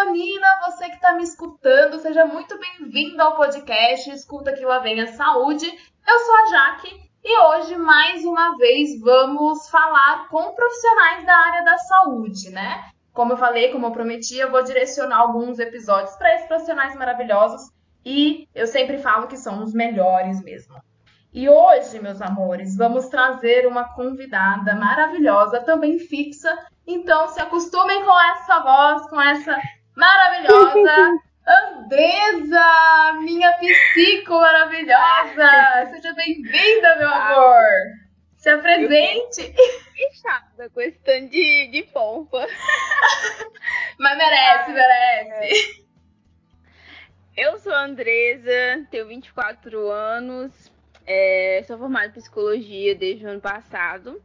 melatonina, você que está me escutando, seja muito bem-vindo ao podcast Escuta que lá vem a saúde. Eu sou a Jaque e hoje, mais uma vez, vamos falar com profissionais da área da saúde, né? Como eu falei, como eu prometi, eu vou direcionar alguns episódios para esses profissionais maravilhosos e eu sempre falo que são os melhores mesmo. E hoje, meus amores, vamos trazer uma convidada maravilhosa, também fixa. Então, se acostumem com essa voz, com essa maravilhosa Andresa, minha psico maravilhosa. Seja bem-vinda, meu amor. Se apresente. Fechada com esse tanto de, de pompa. Mas merece, merece. Eu sou a Andresa, tenho 24 anos, é, sou formada em psicologia desde o ano passado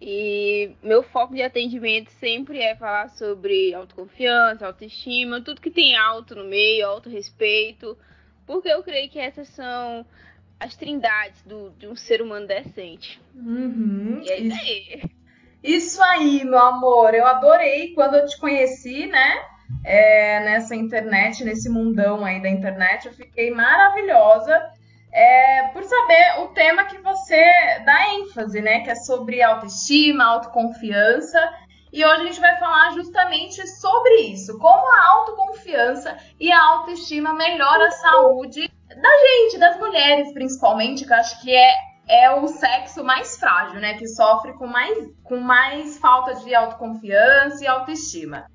e meu foco de atendimento sempre é falar sobre autoconfiança, autoestima, tudo que tem alto no meio, autorrespeito, porque eu creio que essas são as trindades do, de um ser humano decente. Uhum, e é isso aí. Isso aí, meu amor. Eu adorei quando eu te conheci, né? É, nessa internet, nesse mundão aí da internet. Eu fiquei maravilhosa é, por saber o tema que você dá ênfase, né? Que é sobre autoestima, autoconfiança. E hoje a gente vai falar justamente sobre isso, como a autoconfiança e a autoestima melhora a saúde da gente, das mulheres principalmente, que eu acho que é, é o sexo mais frágil, né? Que sofre com mais, com mais falta de autoconfiança e autoestima.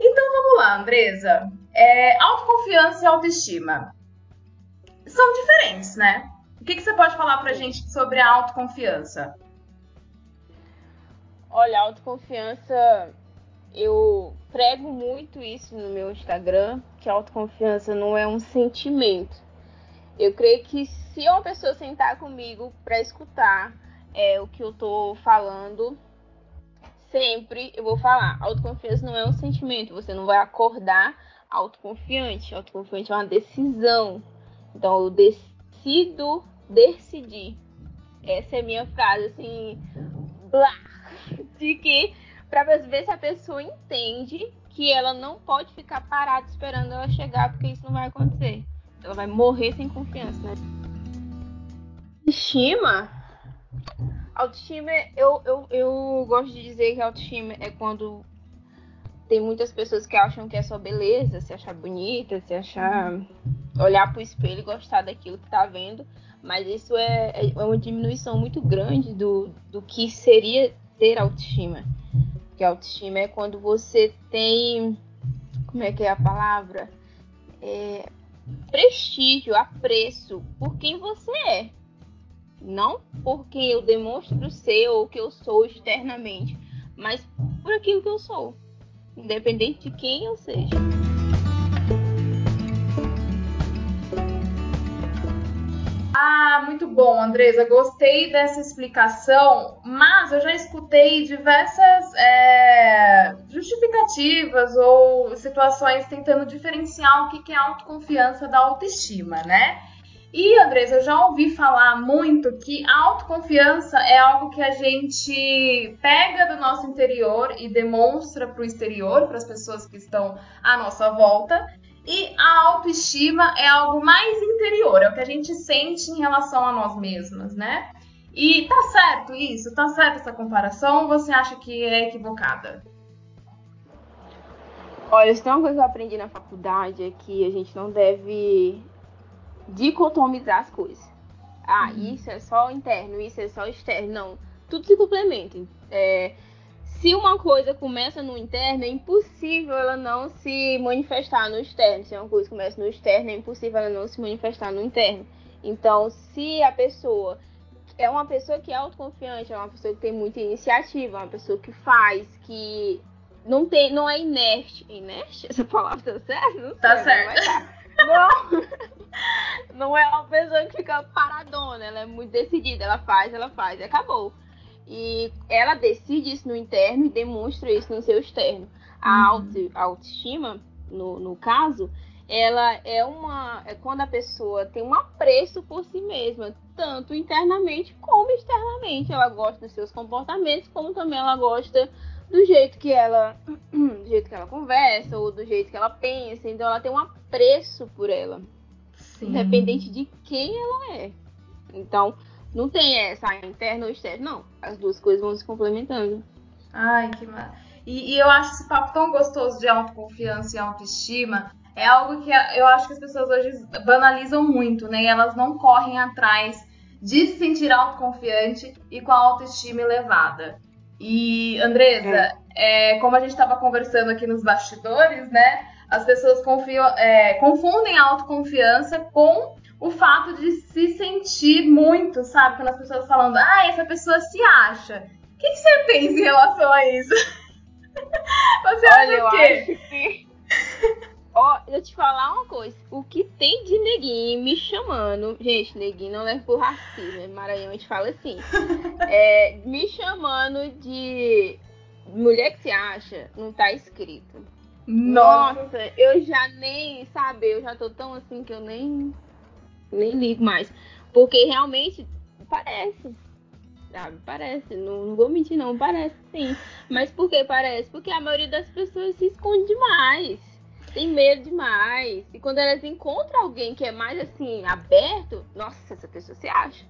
Então vamos lá, Andresa. É, autoconfiança e autoestima são diferentes, né? O que, que você pode falar pra gente sobre a autoconfiança? Olha, autoconfiança, eu prego muito isso no meu Instagram, que a autoconfiança não é um sentimento. Eu creio que se uma pessoa sentar comigo para escutar é, o que eu tô falando, sempre eu vou falar. Autoconfiança não é um sentimento, você não vai acordar autoconfiante. Autoconfiante é uma decisão. Então eu decido decidir. Essa é a minha frase, assim, blá, de que para ver se a pessoa entende que ela não pode ficar parada esperando ela chegar, porque isso não vai acontecer. Ela vai morrer sem confiança. Né? Autoestima. Autoestima, eu, eu, eu gosto de dizer que autoestima é quando tem muitas pessoas que acham que é só beleza, se achar bonita, se achar olhar para o espelho e gostar daquilo que está vendo, mas isso é, é uma diminuição muito grande do, do que seria ter autoestima. Que autoestima é quando você tem, como é que é a palavra? É, prestígio, apreço por quem você é. Não por quem eu demonstro ser ou que eu sou externamente, mas por aquilo que eu sou, independente de quem eu seja. Ah, muito bom, Andresa. Gostei dessa explicação, mas eu já escutei diversas é, justificativas ou situações tentando diferenciar o que é autoconfiança da autoestima, né? E, Andresa, eu já ouvi falar muito que a autoconfiança é algo que a gente pega do nosso interior e demonstra para o exterior, para as pessoas que estão à nossa volta, e a autoestima é algo mais interior, é o que a gente sente em relação a nós mesmas, né? E tá certo isso? Tá certo essa comparação ou você acha que é equivocada? Olha, se tem uma coisa que eu aprendi na faculdade é que a gente não deve dicotomizar as coisas. Ah, uhum. isso é só interno, isso é só externo. Não, tudo se complementa. É, se uma coisa começa no interno, é impossível ela não se manifestar no externo. Se uma coisa começa no externo, é impossível ela não se manifestar no interno. Então, se a pessoa é uma pessoa que é autoconfiante, é uma pessoa que tem muita iniciativa, é uma pessoa que faz, que não tem, não é inerte. Inerte? Essa palavra tá certa? Não tá certo. Tá. Não, não é uma pessoa que fica paradona, ela é muito decidida, ela faz, ela faz e acabou. E ela decide isso no interno e demonstra isso no seu externo. A uhum. auto, autoestima, no, no caso, ela é uma. É quando a pessoa tem um apreço por si mesma, tanto internamente como externamente. Ela gosta dos seus comportamentos, como também ela gosta do jeito que ela do jeito que ela conversa ou do jeito que ela pensa, então ela tem um apreço por ela. Sim. Independente de quem ela é. Então, não tem essa interna ou externa, não. As duas coisas vão se complementando. Ai, que maravilha. E, e, eu acho esse papo tão gostoso de autoconfiança e autoestima. É algo que eu acho que as pessoas hoje banalizam muito, né? E elas não correm atrás de se sentir autoconfiante e com a autoestima elevada. E, Andresa, é. É, como a gente estava conversando aqui nos bastidores, né? As pessoas confiam, é, confundem a autoconfiança com o fato de se sentir muito, sabe? Quando as pessoas falam, ah, essa pessoa se acha. O que, que você pensa em relação a isso? Você Olha, acha o quê? Eu acho que... Ó, eu te falar uma coisa. O que tem de neguinho me chamando. Gente, neguinho não leva por racismo. Em Maranhão a gente fala assim. é, me chamando de mulher que se acha, não tá escrito. Nossa. Nossa, eu já nem, sabe, eu já tô tão assim que eu nem nem ligo mais. Porque realmente parece. Sabe? Parece. Não, não vou mentir, não. Parece sim. Mas por que parece? Porque a maioria das pessoas se esconde demais. Tem medo demais. E quando elas encontram alguém que é mais assim, aberto, nossa, essa pessoa se acha.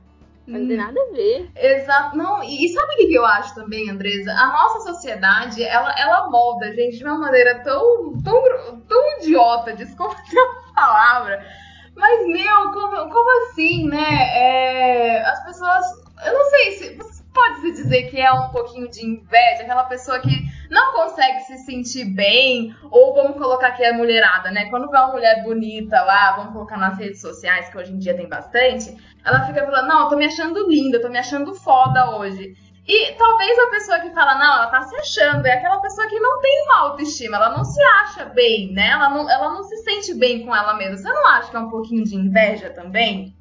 Não tem hum. nada a ver. Exato. Não, e sabe o que eu acho também, Andresa? A nossa sociedade, ela, ela molda a gente de uma maneira tão, tão, tão idiota, desculpa a palavra, mas, meu, como, como assim, né? É, as pessoas. Eu não sei se. Pode se dizer que é um pouquinho de inveja, aquela pessoa que não consegue se sentir bem, ou vamos colocar aqui a mulherada, né? Quando vê uma mulher bonita lá, vamos colocar nas redes sociais, que hoje em dia tem bastante, ela fica falando, não, eu tô me achando linda, eu tô me achando foda hoje. E talvez a pessoa que fala, não, ela tá se achando, é aquela pessoa que não tem uma autoestima, ela não se acha bem, né? Ela não, ela não se sente bem com ela mesma. Você não acha que é um pouquinho de inveja também?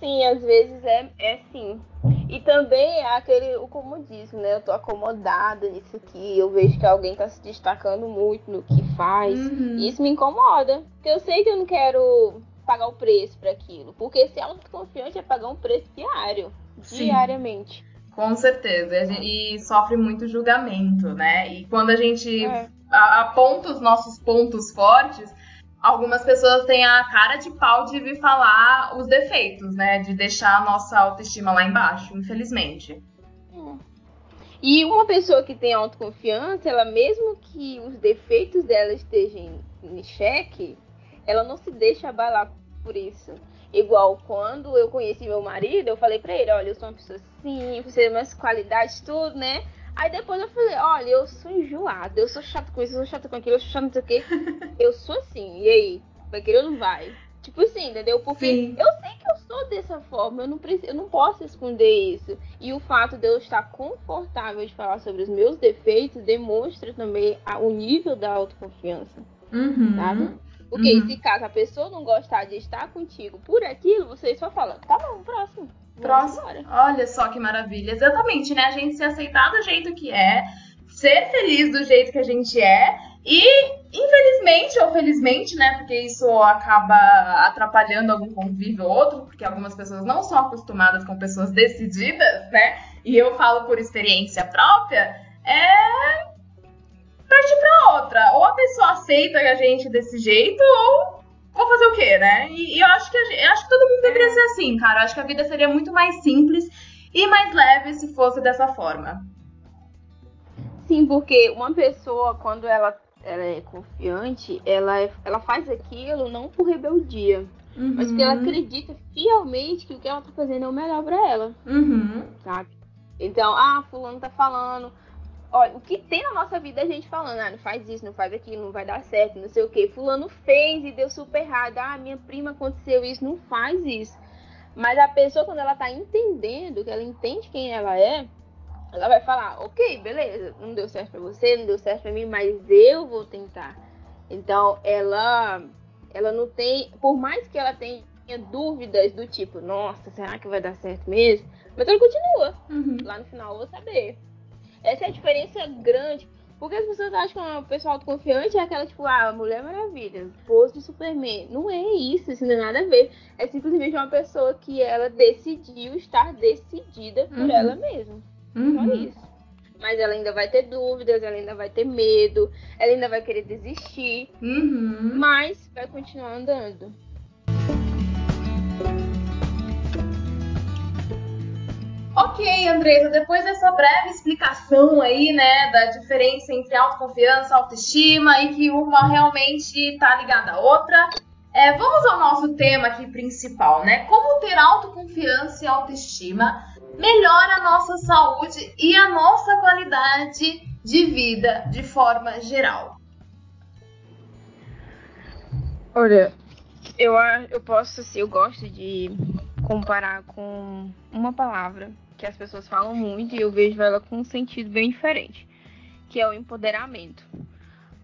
Sim, às vezes é, é sim. E também é aquele, o comodismo, né? Eu tô acomodada nisso aqui, eu vejo que alguém tá se destacando muito no que faz. Uhum. E isso me incomoda. Porque eu sei que eu não quero pagar o preço para aquilo. Porque ser autoconfiante é pagar um preço diário diariamente. Com certeza. E sofre muito julgamento, né? E quando a gente é. aponta os nossos pontos fortes, algumas pessoas têm a cara de pau de vir falar os defeitos, né? De deixar a nossa autoestima lá embaixo, infelizmente. É. E uma pessoa que tem autoconfiança, ela mesmo que os defeitos dela estejam em xeque, ela não se deixa abalar por isso. Igual quando eu conheci meu marido, eu falei pra ele, olha, eu sou uma pessoa simples, você tem minhas qualidades, tudo, né? Aí depois eu falei, olha, eu sou enjoada, eu sou chato com isso, eu sou chato com aquilo, eu sou chato não sei o quê. eu sou assim, e aí? Vai querer ou não vai? Tipo assim, entendeu? Porque Sim. eu sei que eu sou dessa forma, eu não, preciso, eu não posso esconder isso. E o fato de eu estar confortável de falar sobre os meus defeitos demonstra também a, o nível da autoconfiança. Uhum. Sabe? Porque uhum. se caso a pessoa não gostar de estar contigo por aquilo, você só fala, tá bom, próximo. Próximo. Olha só que maravilha. Exatamente, né? A gente se aceitar do jeito que é, ser feliz do jeito que a gente é e, infelizmente ou felizmente, né? Porque isso acaba atrapalhando algum convívio ou outro, porque algumas pessoas não são acostumadas com pessoas decididas, né? E eu falo por experiência própria, é partir pra outra. Ou a pessoa aceita a gente desse jeito, ou vou fazer o quê, né? E, e eu acho que eu acho que todo mundo deveria ser assim, cara. Eu acho que a vida seria muito mais simples e mais leve se fosse dessa forma. Sim, porque uma pessoa, quando ela, ela é confiante, ela, é, ela faz aquilo não por rebeldia. Uhum. Mas porque ela acredita fielmente que o que ela tá fazendo é o melhor para ela. Uhum. Sabe? Então, ah, fulano tá falando, olha, o que tem na nossa vida a gente falando, ah, não faz isso, não faz aquilo, não vai dar certo, não sei o que. Fulano fez e deu super errado. Ah, minha prima aconteceu isso, não faz isso. Mas a pessoa, quando ela tá entendendo, que ela entende quem ela é, ela vai falar, ok, beleza, não deu certo pra você, não deu certo pra mim, mas eu vou tentar. Então, ela, ela não tem, por mais que ela tenha dúvidas do tipo, nossa, será que vai dar certo mesmo? Mas ela continua. Uhum. Lá no final eu vou saber. Essa é a diferença grande. Porque as pessoas acham que uma pessoa autoconfiante é aquela, tipo, ah, Mulher Maravilha, pose de Superman. Não é isso, isso não tem nada a ver. É simplesmente uma pessoa que ela decidiu estar decidida por uhum. ela mesma. Uhum. Só isso. mas ela ainda vai ter dúvidas, ela ainda vai ter medo, ela ainda vai querer desistir, uhum. mas vai continuar andando. Ok, Andresa, depois dessa breve explicação aí, né, da diferença entre autoconfiança autoestima e que uma realmente tá ligada à outra, é, vamos ao nosso tema aqui principal, né? Como ter autoconfiança e autoestima melhora a nossa saúde e a nossa qualidade de vida de forma geral. Olha, eu, eu posso, assim, eu gosto de comparar com uma palavra que as pessoas falam muito e eu vejo ela com um sentido bem diferente, que é o empoderamento.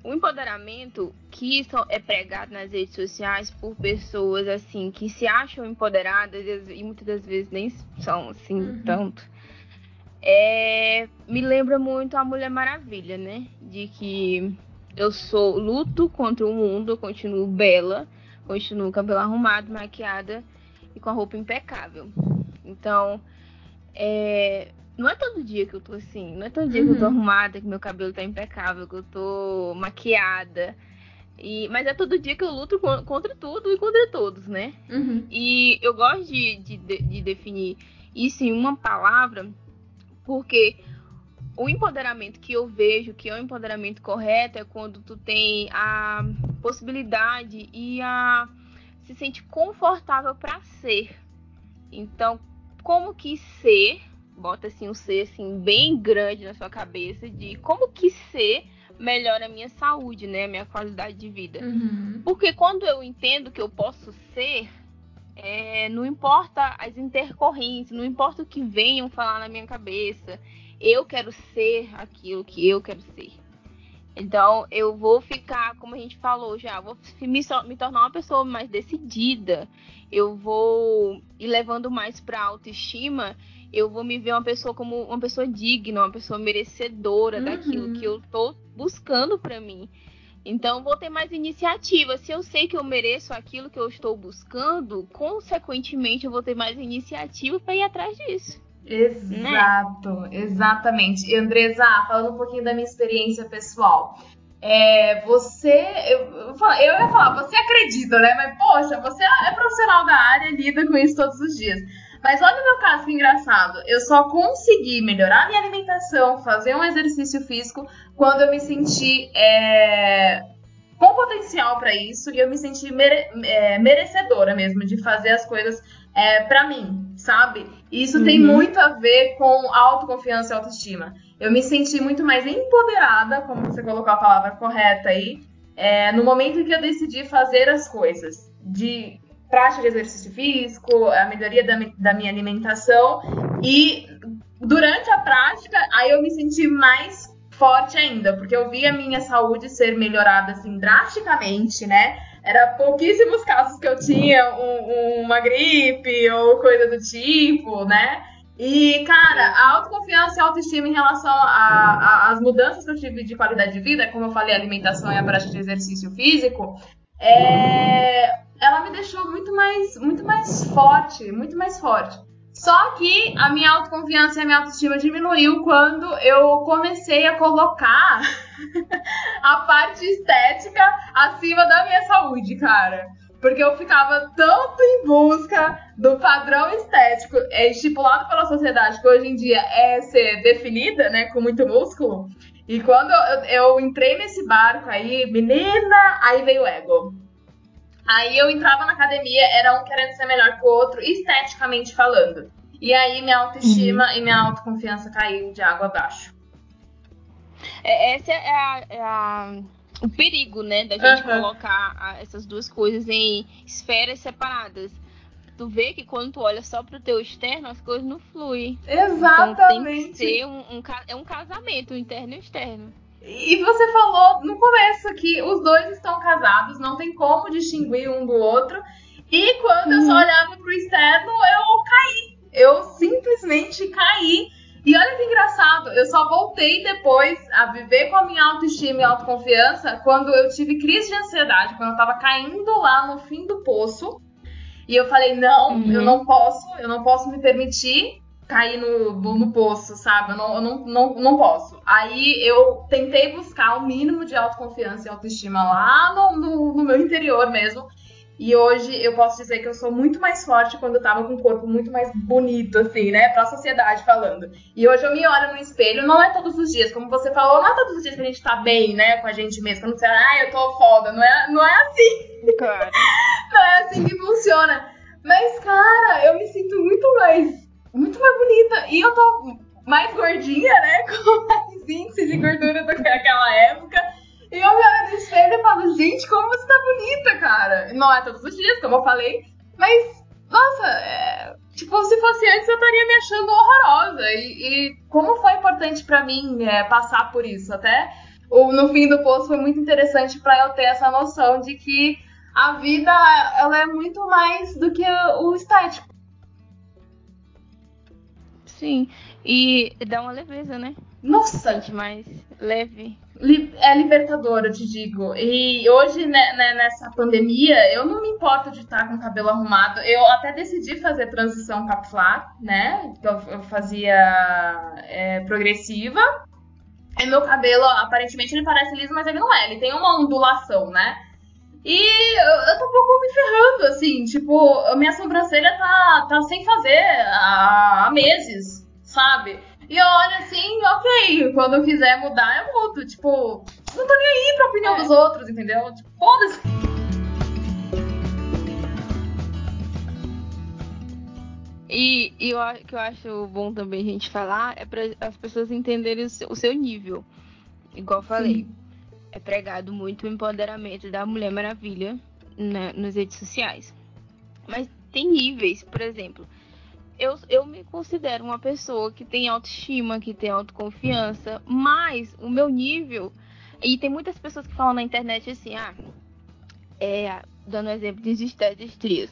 O empoderamento que é pregado nas redes sociais por pessoas assim que se acham empoderadas e muitas das vezes nem são assim uhum. tanto. É, me lembra muito a Mulher Maravilha, né? De que eu sou luto contra o mundo, eu continuo bela, continuo cabelo arrumado, maquiada e com a roupa impecável. Então, é, não é todo dia que eu tô assim, não é todo dia uhum. que eu tô uhum. arrumada, que meu cabelo tá impecável, que eu tô maquiada. E, mas é todo dia que eu luto contra tudo e contra todos, né? Uhum. E eu gosto de, de, de definir isso em uma palavra, porque o empoderamento que eu vejo que é o empoderamento correto é quando tu tem a possibilidade e a se sente confortável para ser. Então, como que ser, bota assim um ser assim bem grande na sua cabeça de como que ser melhora a minha saúde, né, a minha qualidade de vida. Uhum. Porque quando eu entendo que eu posso ser, é, não importa as intercorrências, não importa o que venham falar na minha cabeça, eu quero ser aquilo que eu quero ser. Então eu vou ficar, como a gente falou já, vou me, me tornar uma pessoa mais decidida. Eu vou ir levando mais para autoestima. Eu vou me ver uma pessoa como uma pessoa digna, uma pessoa merecedora uhum. daquilo que eu tô buscando para mim. Então vou ter mais iniciativa. Se eu sei que eu mereço aquilo que eu estou buscando, consequentemente eu vou ter mais iniciativa para ir atrás disso. Exato, né? exatamente. Andresa, falando um pouquinho da minha experiência pessoal. É, você, eu, eu, eu ia falar, você acredita, né? Mas, poxa, você é profissional da área, lida com isso todos os dias. Mas olha o meu caso que engraçado. Eu só consegui melhorar minha alimentação, fazer um exercício físico, quando eu me senti é, com potencial para isso e eu me senti mere, é, merecedora mesmo de fazer as coisas é, para mim, sabe? E isso uhum. tem muito a ver com autoconfiança e autoestima. Eu me senti muito mais empoderada, como você colocou a palavra correta aí, é, no momento em que eu decidi fazer as coisas. De prática de exercício físico, a melhoria da, da minha alimentação. E durante a prática, aí eu me senti mais forte ainda, porque eu vi a minha saúde ser melhorada assim drasticamente, né? Era pouquíssimos casos que eu tinha um, uma gripe ou coisa do tipo, né? E, cara, a autoconfiança e a autoestima em relação às mudanças que eu tive de qualidade de vida, como eu falei, alimentação e a prática de exercício físico, é, ela me deixou muito mais, muito mais forte, muito mais forte. Só que a minha autoconfiança e a minha autoestima diminuiu quando eu comecei a colocar a parte estética acima da minha saúde, cara. Porque eu ficava tanto em busca do padrão estético é estipulado pela sociedade, que hoje em dia é ser definida, né, com muito músculo. E quando eu, eu entrei nesse barco aí, menina, aí veio o ego. Aí eu entrava na academia, era um querendo ser melhor que o outro, esteticamente falando. E aí minha autoestima uhum. e minha autoconfiança caiu de água abaixo. É, essa é, a, é a, o perigo, né, da gente uhum. colocar essas duas coisas em esferas separadas. Tu vê que quando tu olha só pro teu externo, as coisas não fluem. Exatamente. Então tem que ser um, um, é um casamento, interno e externo. E você falou no começo que os dois estão casados, não tem como distinguir um do outro. E quando uhum. eu só uhum. olhava pro externo, eu caí. Eu simplesmente caí. E olha que engraçado, eu só voltei depois a viver com a minha autoestima e autoconfiança quando eu tive crise de ansiedade, quando eu tava caindo lá no fim do poço. E eu falei: não, uhum. eu não posso, eu não posso me permitir cair no, no, no poço, sabe? Eu, não, eu não, não, não posso. Aí eu tentei buscar o mínimo de autoconfiança e autoestima lá no, no, no meu interior mesmo. E hoje eu posso dizer que eu sou muito mais forte quando eu tava com um corpo muito mais bonito, assim, né? Pra sociedade falando. E hoje eu me olho no espelho, não é todos os dias, como você falou, não é todos os dias que a gente tá bem, né, com a gente mesmo. Quando você, ah, eu tô foda. Não é, não é assim. Claro. não é assim que funciona. Mas, cara, eu me sinto muito mais, muito mais bonita. E eu tô mais gordinha, né? Com mais índice de gordura do que naquela época. E eu me olho no espelho e falo, gente, como você tá bonita, cara. Não é todos os dias, como eu falei, mas, nossa, é, tipo, se fosse antes eu estaria me achando horrorosa. E, e como foi importante para mim é, passar por isso. Até o, no fim do post foi muito interessante para eu ter essa noção de que a vida ela é muito mais do que o estético. Sim, e dá uma leveza, né? Nossa! Sente mais leve. É libertador, eu te digo. E hoje, né, né, nessa pandemia, eu não me importo de estar com o cabelo arrumado. Eu até decidi fazer transição capilar, né? Eu, eu fazia é, progressiva. E meu cabelo, aparentemente, ele parece liso, mas ele não é. Ele tem uma ondulação, né? E eu, eu tô um pouco me ferrando, assim, tipo, a minha sobrancelha tá, tá sem fazer há, há meses, sabe? E eu olho assim, ok, quando eu quiser mudar, eu mudo. Tipo, não tô nem aí pra opinião é. dos outros, entendeu? Tipo, foda-se. E, e o que eu acho bom também a gente falar é para as pessoas entenderem o seu, o seu nível. Igual eu falei, Sim. É pregado muito o empoderamento da Mulher Maravilha na, nas redes sociais. Mas tem níveis, por exemplo, eu, eu me considero uma pessoa que tem autoestima, que tem autoconfiança, mas o meu nível. E tem muitas pessoas que falam na internet assim, ah, é, dando exemplo de estrias.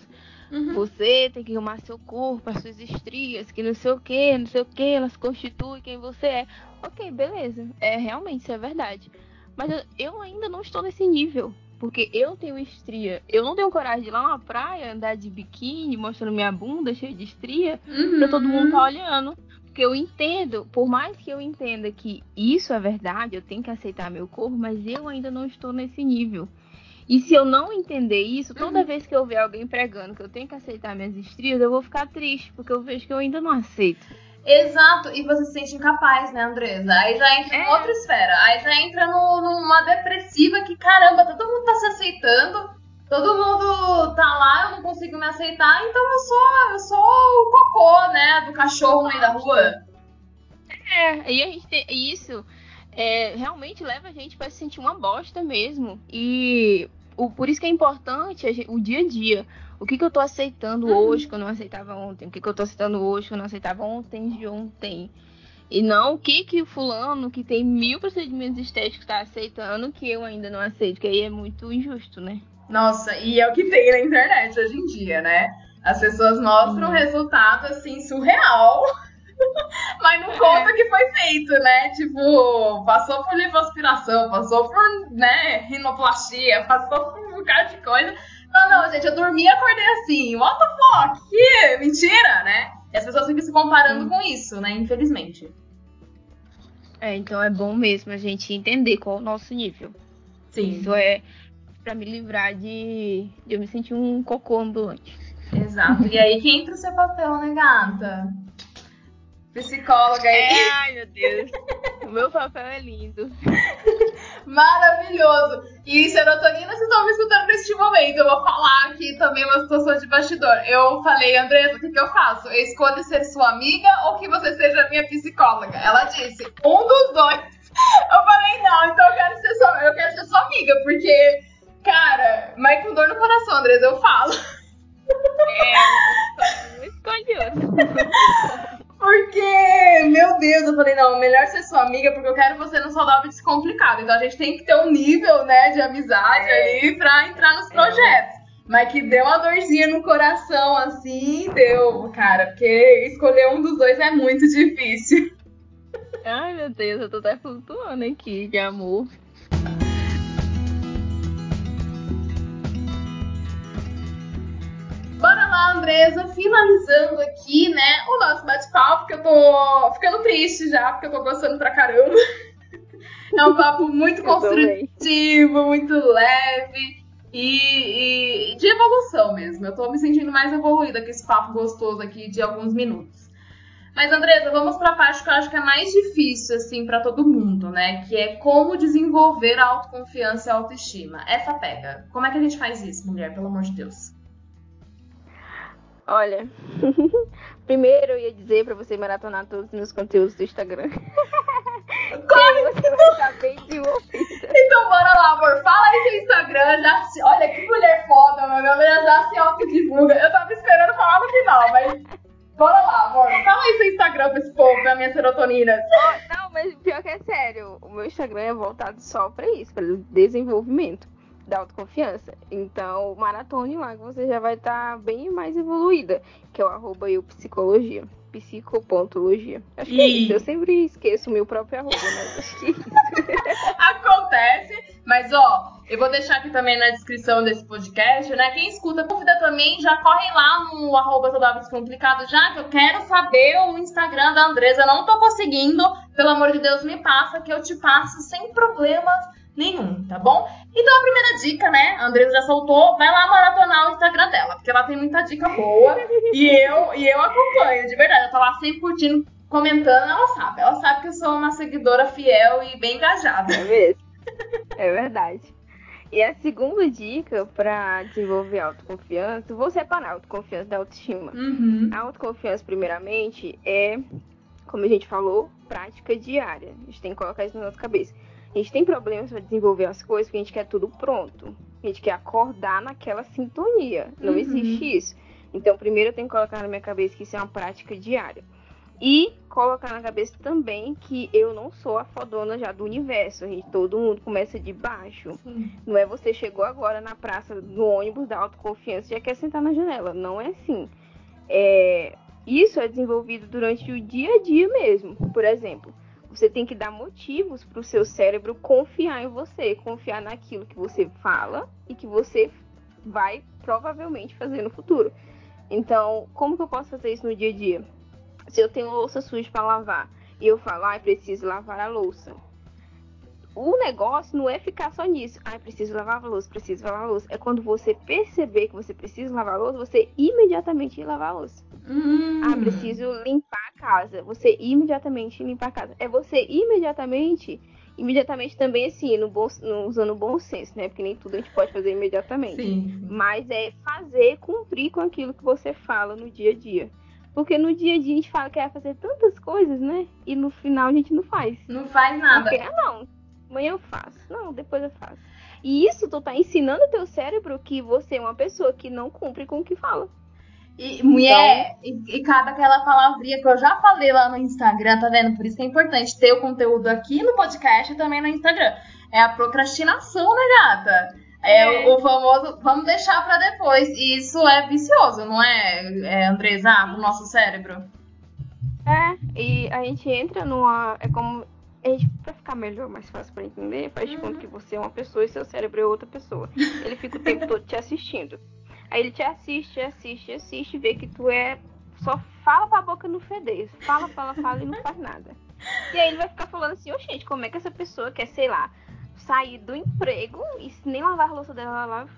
Uhum. Você tem que arrumar seu corpo, as suas estrias, que não sei o que, não sei o que, elas constituem quem você é. Ok, beleza. É realmente isso é verdade. Mas eu, ainda não estou nesse nível. Porque eu tenho estria. Eu não tenho coragem de ir lá na praia, andar de biquíni, mostrando minha bunda cheia de estria, uhum. pra todo mundo tá olhando. Porque eu entendo, por mais que eu entenda que isso é verdade, eu tenho que aceitar meu corpo, mas eu ainda não estou nesse nível. E se eu não entender isso, toda uhum. vez que eu ver alguém pregando que eu tenho que aceitar minhas estrias, eu vou ficar triste, porque eu vejo que eu ainda não aceito. Exato, e você se sente incapaz, né, Andresa? Aí já entra é. em outra esfera. Aí já entra no, numa depressiva que, caramba, todo mundo tá se aceitando, todo mundo tá lá, eu não consigo me aceitar, então eu sou, eu sou o cocô, né, do cachorro no meio da rua. É, e a gente tem isso. É, realmente leva a gente para se sentir uma bosta mesmo. E o, por isso que é importante gente, o dia a dia. O que, que eu tô aceitando uhum. hoje que eu não aceitava ontem? O que, que eu tô aceitando hoje que eu não aceitava ontem de ontem? E não o que que o fulano que tem mil procedimentos estéticos está aceitando que eu ainda não aceito, que aí é muito injusto, né? Nossa, e é o que tem na internet hoje em dia, né? As pessoas mostram um resultado assim surreal, mas não conta é. que foi feito, né? Tipo, passou por lipoaspiração, passou por, né, rinoplastia, passou por um bocado de coisa não, não, gente, eu dormi e acordei assim. What the fuck? Que mentira, né? E as pessoas ficam se comparando hum. com isso, né? Infelizmente. É, então é bom mesmo a gente entender qual é o nosso nível. Sim. Isso é para me livrar de, de eu me sentir um cocô ambulante. Exato. E aí que entra o seu papel, né, gata? Psicóloga aí. É, ai, meu Deus. o meu papel é lindo. Maravilhoso. E serotonina, vocês estão me escutando neste momento. Eu vou falar aqui também uma situação de bastidor. Eu falei, Andresa, o que, que eu faço? Eu escolho ser sua amiga ou que você seja minha psicóloga? Ela disse, um dos dois. Eu falei, não, então eu quero ser sua, eu quero ser sua amiga, porque, cara, mas com dor no coração, Andresa, eu falo. É, eu escolhi. Porque, meu Deus, eu falei, não, melhor ser sua amiga, porque eu quero você no saudável descomplicado. Então a gente tem que ter um nível, né, de amizade é. ali pra entrar nos projetos. É. Mas que deu uma dorzinha no coração, assim, deu, cara. Porque escolher um dos dois é muito difícil. Ai, meu Deus, eu tô até flutuando aqui de amor. Lá Andresa, finalizando aqui, né, o nosso bate-papo, porque eu tô ficando triste já, porque eu tô gostando pra caramba. É um papo muito construtivo, muito leve e, e, de evolução mesmo. Eu tô me sentindo mais evoluída com esse papo gostoso aqui de alguns minutos. Mas, Andresa, vamos para a parte que eu acho que é mais difícil, assim, para todo mundo, né? Que é como desenvolver a autoconfiança e a autoestima. Essa pega. Como é que a gente faz isso, mulher, pelo amor de Deus? Olha, primeiro eu ia dizer para você maratonar todos os meus conteúdos do Instagram. Corre! você vai estar bem desenvolvida. Então bora lá, amor. Fala aí seu Instagram. Já se... Olha que mulher foda, mano. Ela já se autodivulga. Eu tava esperando falar no final, mas Bora lá, amor. Fala aí seu Instagram pra esse povo, pra minha serotonina. Não, mas pior que é sério. O meu Instagram é voltado só pra isso, pra desenvolvimento da autoconfiança. Então, maratone lá que você já vai estar tá bem mais evoluída, que é o arroba eu psicologia. Psicopontologia. Acho que é isso. Eu sempre esqueço o meu próprio arroba, mas acho que é isso. Acontece, mas ó, eu vou deixar aqui também na descrição desse podcast, né? Quem escuta, dúvida também, já corre lá no arroba complicado já, que eu quero saber o Instagram da Andresa. Eu não tô conseguindo. Pelo amor de Deus, me passa, que eu te passo sem problemas nenhum, tá bom? Então a primeira dica, né? A Andresa já soltou, vai lá maratonar o Instagram dela, porque ela tem muita dica boa e eu e eu acompanho, de verdade. Eu tô lá sempre curtindo, comentando, ela sabe. Ela sabe que eu sou uma seguidora fiel e bem engajada. É mesmo. É verdade. E a segunda dica para desenvolver autoconfiança, vou separar autoconfiança da autoestima. Uhum. A autoconfiança, primeiramente, é, como a gente falou, prática diária. A gente tem que colocar isso na nossa cabeça. A gente tem problemas para desenvolver as coisas porque a gente quer tudo pronto. A gente quer acordar naquela sintonia. Não uhum. existe isso. Então, primeiro eu tenho que colocar na minha cabeça que isso é uma prática diária. E colocar na cabeça também que eu não sou a fodona já do universo. A gente, todo mundo começa de baixo. Sim. Não é você chegou agora na praça, no ônibus da autoconfiança e já quer sentar na janela. Não é assim. É, isso é desenvolvido durante o dia a dia mesmo. Por exemplo, você tem que dar motivos para o seu cérebro confiar em você, confiar naquilo que você fala e que você vai provavelmente fazer no futuro. Então, como que eu posso fazer isso no dia a dia? Se eu tenho louça suja para lavar e eu falo, ah, preciso lavar a louça. O negócio não é ficar só nisso. Ah, preciso lavar a louça, preciso lavar a louça. É quando você perceber que você precisa lavar a louça, você imediatamente ir lavar a louça. Hum. Ah, preciso limpar a casa. Você imediatamente limpar a casa. É você imediatamente imediatamente também assim, no bom, no, usando o bom senso, né? Porque nem tudo a gente pode fazer imediatamente. Sim. Mas é fazer, cumprir com aquilo que você fala no dia a dia. Porque no dia a dia a gente fala que vai fazer tantas coisas, né? E no final a gente não faz. Não faz nada. Porque, ah, não, amanhã eu faço. Não, depois eu faço. E isso tu tá ensinando o teu cérebro que você é uma pessoa que não cumpre com o que fala. E, mulher, então... e, e cabe aquela palavrinha que eu já falei lá no Instagram, tá vendo? Por isso que é importante ter o conteúdo aqui no podcast e também no Instagram. É a procrastinação, né, gata? É, é. O, famoso vamos deixar para depois. E isso é vicioso, não é, é Andresa, pro nosso cérebro? É, e a gente entra numa. É como. Gente, pra ficar melhor, mais fácil para entender, faz de uhum. conta que você é uma pessoa e seu cérebro é outra pessoa. Ele fica o tempo todo te assistindo. Aí ele te assiste, assiste, assiste, vê que tu é. Só fala pra boca no feder. Fala, fala, fala e não faz nada. E aí ele vai ficar falando assim, ô oh, gente, como é que essa pessoa quer, sei lá, sair do emprego e nem lavar a louça dela, ela lava.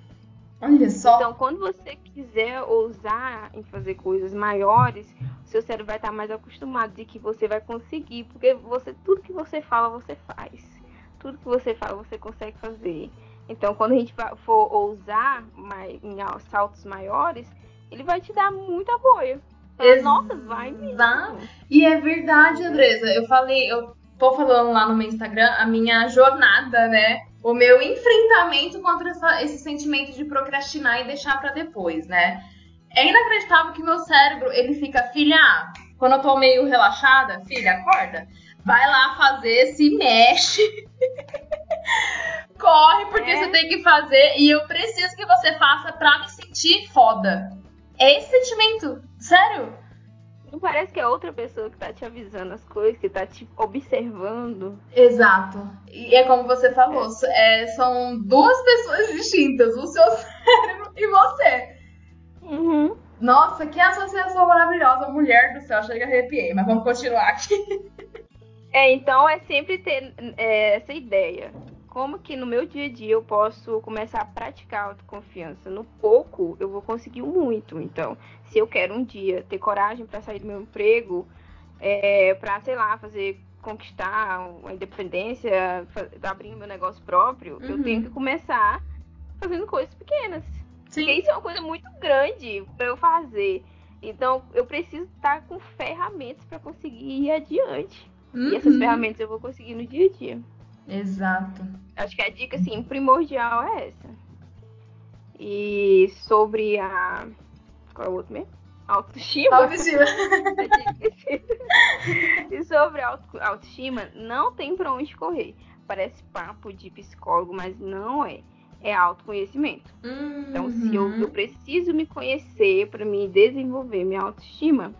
Olha só. Então, quando você quiser ousar em fazer coisas maiores, seu cérebro vai estar mais acostumado de que você vai conseguir, porque você tudo que você fala, você faz. Tudo que você fala, você consegue fazer. Então, quando a gente for ousar em saltos maiores, ele vai te dar muito apoio. Nossa, vai mesmo. E é verdade, Andresa. Eu falei, eu tô falando lá no meu Instagram a minha jornada, né? O meu enfrentamento contra essa, esse sentimento de procrastinar e deixar para depois, né? É inacreditável que meu cérebro, ele fica, filha, quando eu tô meio relaxada, filha, acorda. Vai lá fazer, se mexe. Corre, porque é. você tem que fazer e eu preciso que você faça pra me sentir foda. É esse sentimento, sério. Não parece que é outra pessoa que tá te avisando as coisas, que tá te observando. Exato. E é como você falou, é. É, são duas pessoas distintas, o seu cérebro e você. Uhum. Nossa, que associação maravilhosa, mulher do céu, chega a arrepiei, mas vamos continuar aqui. É, então é sempre ter é, essa ideia. Como que no meu dia a dia eu posso começar a praticar autoconfiança? No pouco eu vou conseguir muito. Então, se eu quero um dia ter coragem para sair do meu emprego, é, para sei lá, fazer conquistar a independência, abrir meu negócio próprio, uhum. eu tenho que começar fazendo coisas pequenas. Sim. Porque isso é uma coisa muito grande para eu fazer. Então, eu preciso estar com ferramentas para conseguir ir adiante. Uhum. E essas uhum. ferramentas eu vou conseguir no dia a dia. Exato. Acho que a dica, assim, primordial é essa. E sobre a. Qual é o outro mesmo? Autoestima. Autoestima. e sobre auto, autoestima, não tem pra onde correr. Parece papo de psicólogo, mas não é. É autoconhecimento. Uhum. Então, se eu, eu preciso me conhecer para me desenvolver minha autoestima,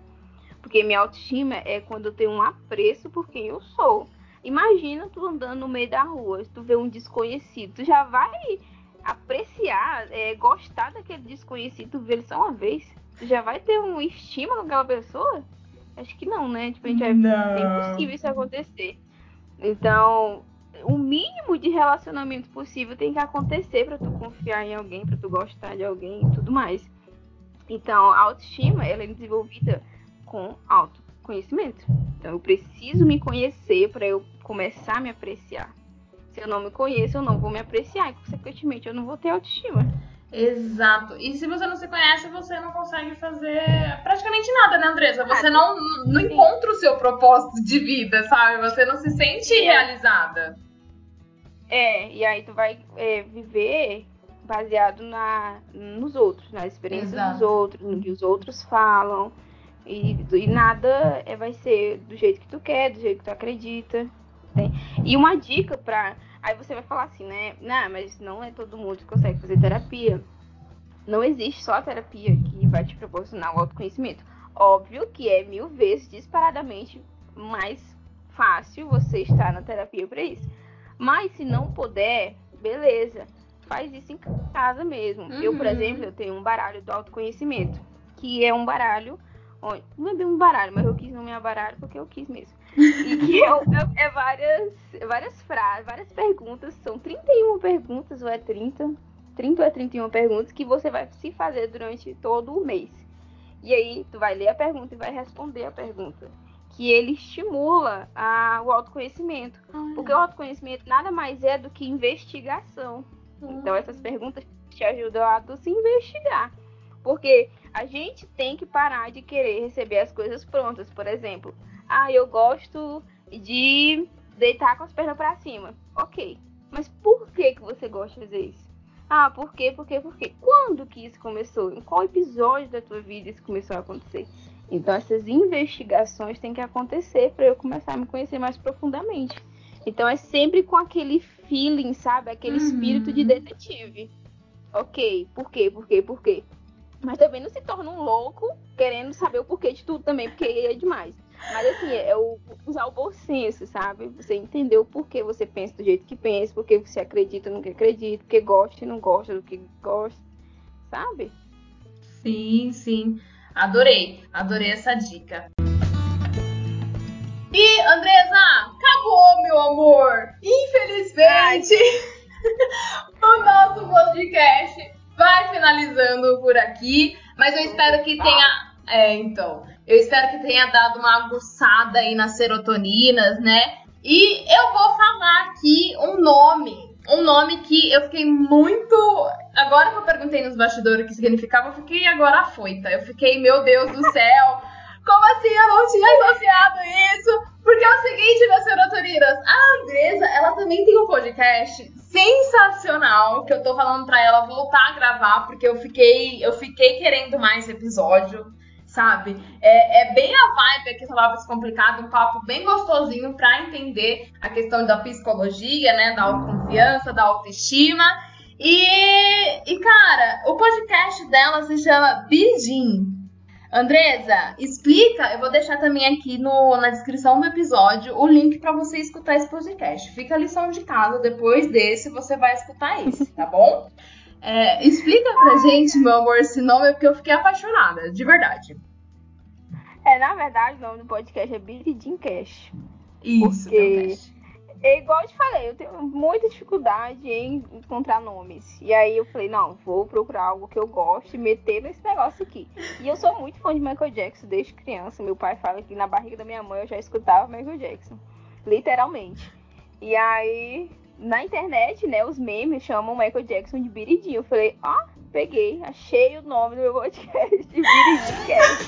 porque minha autoestima é quando eu tenho um apreço por quem eu sou. Imagina tu andando no meio da rua, se tu vê um desconhecido, tu já vai apreciar, é, gostar daquele desconhecido, tu vê ele só uma vez. Tu já vai ter um estima com aquela pessoa? Acho que não, né? Tipo, a gente vai, é impossível isso acontecer. Então, o mínimo de relacionamento possível tem que acontecer para tu confiar em alguém, para tu gostar de alguém e tudo mais. Então, a autoestima, ela é desenvolvida com autoconhecimento. Então, eu preciso me conhecer para eu começar a me apreciar. Se eu não me conheço, eu não vou me apreciar e, consequentemente, eu não vou ter autoestima. Exato. E se você não se conhece, você não consegue fazer praticamente nada, né, Andressa? Você ah, não, não encontra o seu propósito de vida, sabe? Você não se sente é. realizada. É, e aí tu vai é, viver baseado na, nos outros, na experiência Exato. dos outros, no que os outros falam. E, e nada é, vai ser do jeito que tu quer, do jeito que tu acredita. Né? E uma dica pra Aí você vai falar assim, né? Não, mas não é todo mundo que consegue fazer terapia. Não existe só a terapia que vai te proporcionar o autoconhecimento. Óbvio que é mil vezes disparadamente mais fácil você estar na terapia para isso. Mas se não puder, beleza. Faz isso em casa mesmo. Uhum. Eu, por uhum. exemplo, eu tenho um baralho do autoconhecimento, que é um baralho não é bem um baralho, mas eu quis nomear baralho porque eu quis mesmo. E que é, é, é várias, várias frases, várias perguntas. São 31 perguntas, ou é 30? 30 ou é 31 perguntas que você vai se fazer durante todo o mês. E aí, tu vai ler a pergunta e vai responder a pergunta. Que ele estimula a, o autoconhecimento. Porque o autoconhecimento nada mais é do que investigação. Então, essas perguntas te ajudam a tu se investigar. Porque a gente tem que parar de querer receber as coisas prontas. Por exemplo, ah, eu gosto de deitar com as pernas para cima. Ok. Mas por que, que você gosta de fazer isso? Ah, por quê? Por quê? Por quê? Quando que isso começou? Em qual episódio da tua vida isso começou a acontecer? Então essas investigações têm que acontecer para eu começar a me conhecer mais profundamente. Então é sempre com aquele feeling, sabe? Aquele uhum. espírito de detetive. Ok, por quê? Por quê? Por quê? Mas também não se torna um louco querendo saber o porquê de tudo também, porque é demais. Mas assim, é o, usar o bom senso, sabe? Você entender o porquê você pensa do jeito que pensa, porque você acredita no que acredita, porque gosta e não gosta do que gosta, sabe? Sim, sim. Adorei, adorei essa dica. E, Andresa, acabou, meu amor! Infelizmente, o nosso podcast vai finalizando por aqui, mas eu espero que tenha. É, então. Eu espero que tenha dado uma aguçada aí nas serotoninas, né? E eu vou falar aqui um nome. Um nome que eu fiquei muito. Agora que eu perguntei nos bastidores o que significava, eu fiquei agora afoita. Eu fiquei, meu Deus do céu. Como assim eu não tinha associado isso? Porque é o seguinte, minhas serotoninas, a Andresa, ela também tem um podcast sensacional que eu tô falando pra ela voltar a gravar, porque eu fiquei, eu fiquei querendo mais episódio, sabe? É, é bem a vibe aqui falava Descomplicado, um papo bem gostosinho pra entender a questão da psicologia, né? Da autoconfiança, da autoestima. E, e cara, o podcast dela se chama Bijin. Andresa, explica, eu vou deixar também aqui no, na descrição do episódio o link para você escutar esse podcast. Fica a lição de casa, depois desse você vai escutar esse, tá bom? É, explica pra gente, meu amor, esse nome, porque eu fiquei apaixonada, de verdade. É, na verdade, o nome do podcast é Billy Jean Cash. Isso, porque... É igual eu te falei, eu tenho muita dificuldade em encontrar nomes. E aí eu falei, não, vou procurar algo que eu gosto e meter nesse negócio aqui. E eu sou muito fã de Michael Jackson desde criança. Meu pai fala que na barriga da minha mãe eu já escutava Michael Jackson. Literalmente. E aí, na internet, né, os memes chamam Michael Jackson de Biridinho. Eu falei, ó, ah, peguei, achei o nome do meu podcast, Biridinho Cast.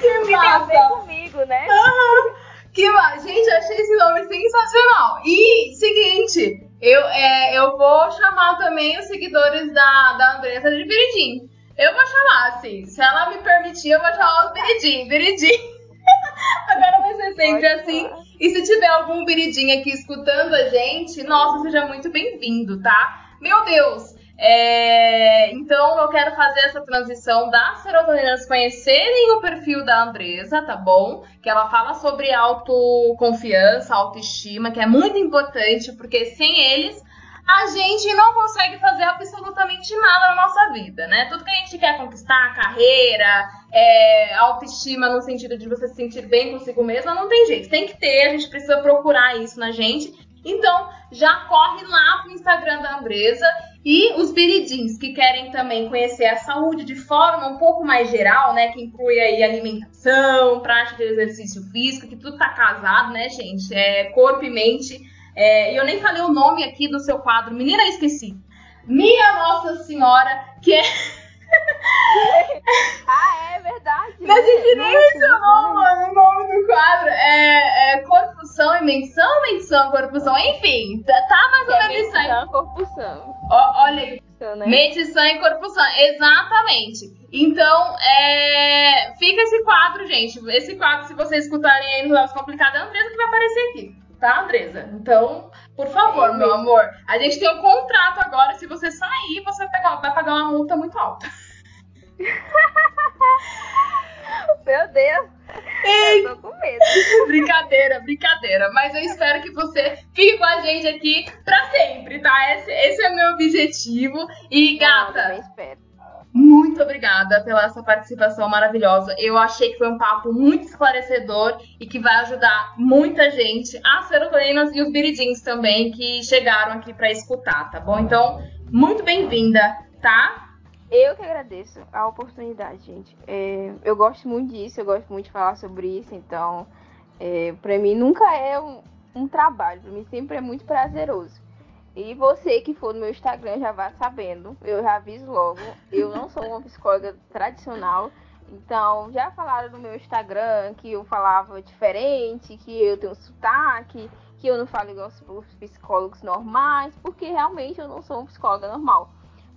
que massa! Tem a ver comigo, né? Uhum. Que! Gente, achei esse nome sensacional. E, seguinte, eu, é, eu vou chamar também os seguidores da, da Andressa de Biridinho. Eu vou chamar, assim, se ela me permitir, eu vou chamar os Biridim, Biridim. Agora vai ser sempre Pode assim. Falar. E se tiver algum viridinho aqui escutando a gente, nossa, seja muito bem-vindo, tá? Meu Deus! É... Então eu quero fazer essa transição das serotoninas conhecerem o perfil da Andresa, tá bom? Que ela fala sobre autoconfiança, autoestima, que é muito importante, porque sem eles a gente não consegue fazer absolutamente nada na nossa vida, né? Tudo que a gente quer conquistar, carreira, é, autoestima no sentido de você se sentir bem consigo mesma, não tem jeito. Tem que ter, a gente precisa procurar isso na gente. Então, já corre lá pro Instagram da Andresa e os biridins que querem também conhecer a saúde de forma um pouco mais geral, né? Que inclui aí alimentação, prática de exercício físico, que tudo tá casado, né, gente? É corpo e mente. É, e eu nem falei o nome aqui do seu quadro. Menina, esqueci. Minha Nossa Senhora, que é. ah, é verdade. Mas a gente nem mencionou, mano, o nome do quadro. É, é Corpusão e Menção, Menção, Corpusão, enfim. Tá, tá mais ou menos isso aí. Corpusão. olha aí. Né? Medição e corpusão, exatamente. Então, é... fica esse quadro, gente. Esse quadro, se vocês escutarem aí no Lados Complicados, é a Andresa que vai aparecer aqui tá, Andresa? Então, por favor, é meu amor. A gente tem um contrato agora. Se você sair, você vai pagar uma multa muito alta. meu Deus. Ei, eu tô com medo. brincadeira, brincadeira. Mas eu espero que você fique com a gente aqui pra sempre, tá? Esse, esse é o meu objetivo. E, gata. Eu espero muito obrigada pela essa participação maravilhosa. Eu achei que foi um papo muito esclarecedor e que vai ajudar muita gente, as serotoninas e os biridins também, que chegaram aqui para escutar, tá bom? Então, muito bem-vinda, tá? Eu que agradeço a oportunidade, gente. É, eu gosto muito disso, eu gosto muito de falar sobre isso, então, é, para mim nunca é um, um trabalho, para mim sempre é muito prazeroso. E você que for no meu Instagram já vai sabendo, eu já aviso logo, eu não sou uma psicóloga tradicional, então já falaram no meu Instagram que eu falava diferente, que eu tenho sotaque, que eu não falo igual os psicólogos normais, porque realmente eu não sou uma psicóloga normal.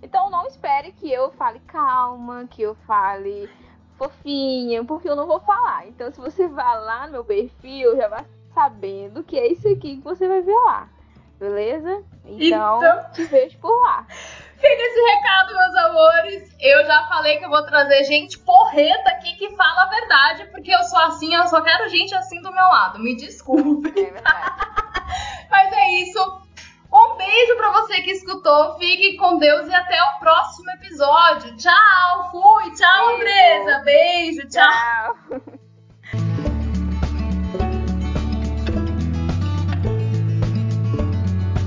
Então não espere que eu fale calma, que eu fale fofinha, porque eu não vou falar. Então se você vai lá no meu perfil, já vai sabendo que é isso aqui que você vai ver lá. Beleza? Então, então, te vejo por lá. Fica esse recado, meus amores. Eu já falei que eu vou trazer gente porreta aqui que fala a verdade, porque eu sou assim, eu só quero gente assim do meu lado. Me desculpe. É verdade. Mas é isso. Um beijo para você que escutou. Fique com Deus e até o próximo episódio. Tchau, fui. Tchau. Andresa. Beijo, tchau. tchau.